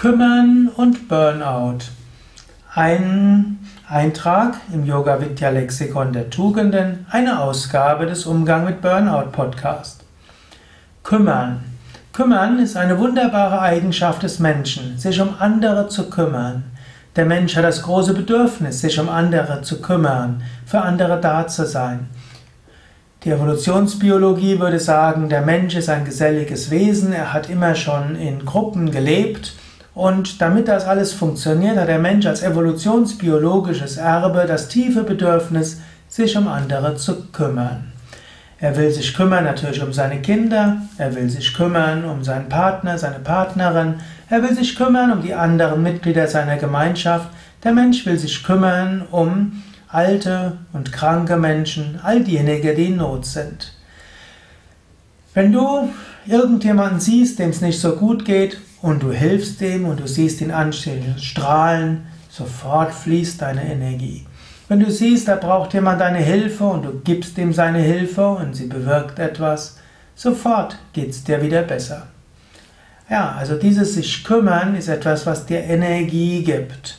Kümmern und Burnout. Ein Eintrag im Yoga Vidya Lexikon der Tugenden, eine Ausgabe des Umgang mit Burnout Podcast. Kümmern. Kümmern ist eine wunderbare Eigenschaft des Menschen, sich um andere zu kümmern. Der Mensch hat das große Bedürfnis, sich um andere zu kümmern, für andere da zu sein. Die Evolutionsbiologie würde sagen, der Mensch ist ein geselliges Wesen, er hat immer schon in Gruppen gelebt und damit das alles funktioniert, hat der Mensch als evolutionsbiologisches Erbe das tiefe Bedürfnis, sich um andere zu kümmern. Er will sich kümmern natürlich um seine Kinder, er will sich kümmern um seinen Partner, seine Partnerin, er will sich kümmern um die anderen Mitglieder seiner Gemeinschaft, der Mensch will sich kümmern um alte und kranke Menschen, all diejenigen, die in Not sind. Wenn du irgendjemanden siehst, dem es nicht so gut geht, und du hilfst dem und du siehst ihn anstehen, strahlen, sofort fließt deine Energie. Wenn du siehst, da braucht jemand deine Hilfe und du gibst ihm seine Hilfe und sie bewirkt etwas, sofort geht es dir wieder besser. Ja, also dieses sich kümmern ist etwas, was dir Energie gibt.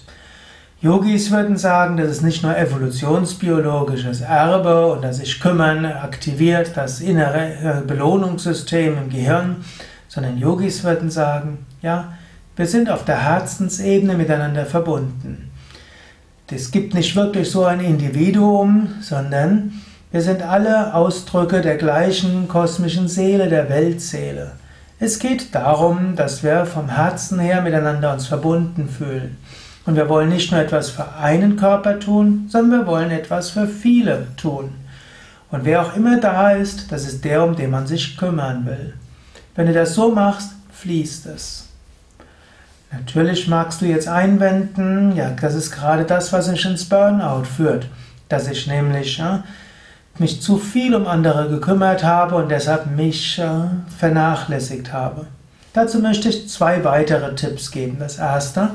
Yogis würden sagen, das ist nicht nur evolutionsbiologisches Erbe und das sich kümmern aktiviert das innere äh, Belohnungssystem im Gehirn, sondern Yogis würden sagen, ja, wir sind auf der Herzensebene miteinander verbunden. Es gibt nicht wirklich so ein Individuum, sondern wir sind alle Ausdrücke der gleichen kosmischen Seele, der Weltseele. Es geht darum, dass wir vom Herzen her miteinander uns verbunden fühlen. Und wir wollen nicht nur etwas für einen Körper tun, sondern wir wollen etwas für viele tun. Und wer auch immer da ist, das ist der, um den man sich kümmern will. Wenn du das so machst, fließt es. Natürlich magst du jetzt einwenden, ja, das ist gerade das, was mich ins Burnout führt, dass ich nämlich ja, mich zu viel um andere gekümmert habe und deshalb mich äh, vernachlässigt habe. Dazu möchte ich zwei weitere Tipps geben. Das erste,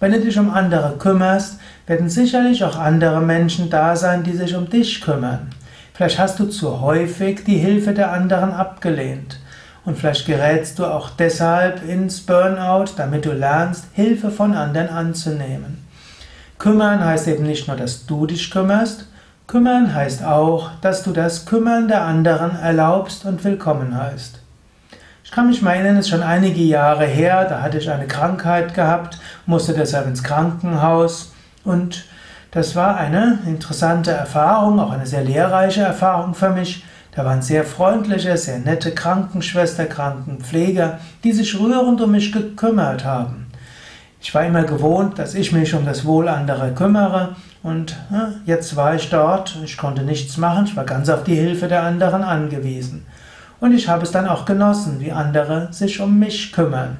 wenn du dich um andere kümmerst, werden sicherlich auch andere Menschen da sein, die sich um dich kümmern. Vielleicht hast du zu häufig die Hilfe der anderen abgelehnt. Und vielleicht gerätst du auch deshalb ins Burnout, damit du lernst, Hilfe von anderen anzunehmen. Kümmern heißt eben nicht nur, dass du dich kümmerst, kümmern heißt auch, dass du das Kümmern der anderen erlaubst und willkommen heißt. Ich kann mich mal erinnern, es ist schon einige Jahre her, da hatte ich eine Krankheit gehabt, musste deshalb ins Krankenhaus und das war eine interessante Erfahrung, auch eine sehr lehrreiche Erfahrung für mich, da waren sehr freundliche, sehr nette Krankenschwester, Krankenpfleger, die sich rührend um mich gekümmert haben. Ich war immer gewohnt, dass ich mich um das Wohl anderer kümmere und jetzt war ich dort, ich konnte nichts machen, ich war ganz auf die Hilfe der anderen angewiesen. Und ich habe es dann auch genossen, wie andere sich um mich kümmern.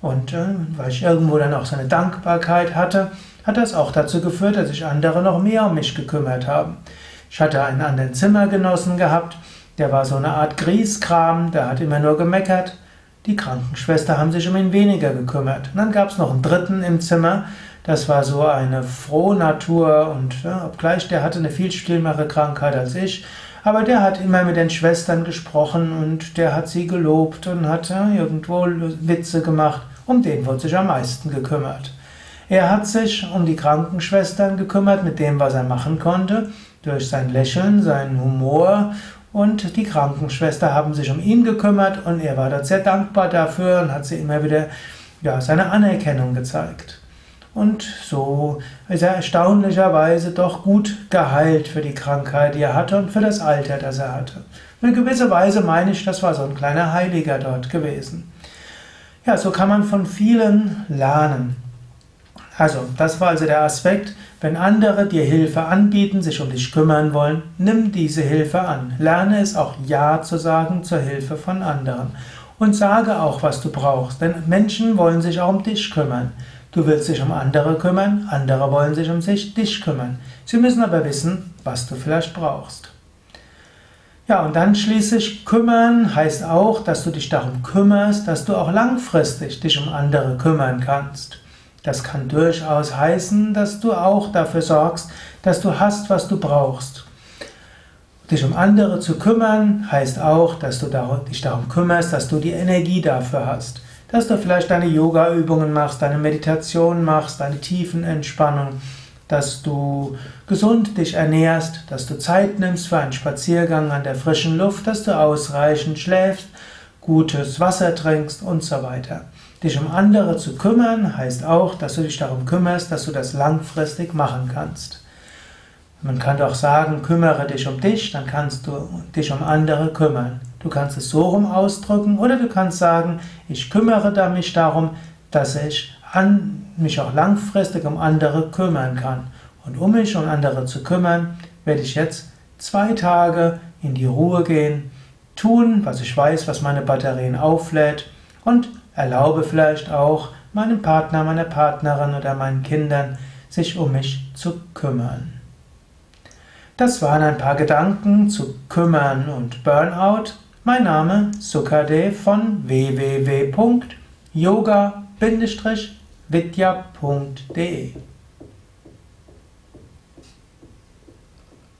Und äh, weil ich irgendwo dann auch so eine Dankbarkeit hatte, hat das auch dazu geführt, dass sich andere noch mehr um mich gekümmert haben. Ich hatte einen anderen Zimmergenossen gehabt, der war so eine Art Grieskram, der hat immer nur gemeckert. Die Krankenschwester haben sich um ihn weniger gekümmert. Und dann gab es noch einen dritten im Zimmer, das war so eine Frohnatur und ja, obgleich der hatte eine viel schlimmere Krankheit als ich, aber der hat immer mit den Schwestern gesprochen und der hat sie gelobt und hat ja, irgendwo Witze gemacht. Um den wurde sich am meisten gekümmert. Er hat sich um die Krankenschwestern gekümmert mit dem, was er machen konnte durch sein Lächeln, seinen Humor und die Krankenschwester haben sich um ihn gekümmert und er war dort sehr dankbar dafür und hat sie immer wieder ja, seine Anerkennung gezeigt. Und so ist er erstaunlicherweise doch gut geheilt für die Krankheit, die er hatte und für das Alter, das er hatte. Und in gewisser Weise meine ich, das war so ein kleiner Heiliger dort gewesen. Ja, so kann man von vielen lernen. Also, das war also der Aspekt, wenn andere dir Hilfe anbieten, sich um dich kümmern wollen, nimm diese Hilfe an. Lerne es auch Ja zu sagen zur Hilfe von anderen. Und sage auch, was du brauchst, denn Menschen wollen sich auch um dich kümmern. Du willst dich um andere kümmern, andere wollen sich um sich, dich kümmern. Sie müssen aber wissen, was du vielleicht brauchst. Ja, und dann schließlich kümmern heißt auch, dass du dich darum kümmerst, dass du auch langfristig dich um andere kümmern kannst. Das kann durchaus heißen, dass du auch dafür sorgst, dass du hast, was du brauchst. Dich um andere zu kümmern heißt auch, dass du dich darum kümmerst, dass du die Energie dafür hast. dass du vielleicht deine Yoga-Übungen machst, deine Meditation machst, deine Tiefenentspannung, dass du gesund dich ernährst, dass du Zeit nimmst für einen Spaziergang an der frischen Luft, dass du ausreichend schläfst, gutes Wasser trinkst und so weiter. Dich um andere zu kümmern heißt auch, dass du dich darum kümmerst, dass du das langfristig machen kannst. Man kann doch sagen, kümmere dich um dich, dann kannst du dich um andere kümmern. Du kannst es so rum ausdrücken oder du kannst sagen, ich kümmere mich darum, dass ich an, mich auch langfristig um andere kümmern kann. Und um mich um andere zu kümmern, werde ich jetzt zwei Tage in die Ruhe gehen, tun, was ich weiß, was meine Batterien auflädt und erlaube vielleicht auch meinem Partner, meiner Partnerin oder meinen Kindern, sich um mich zu kümmern. Das waren ein paar Gedanken zu Kümmern und Burnout. Mein Name Sukade von www.yoga-vidya.de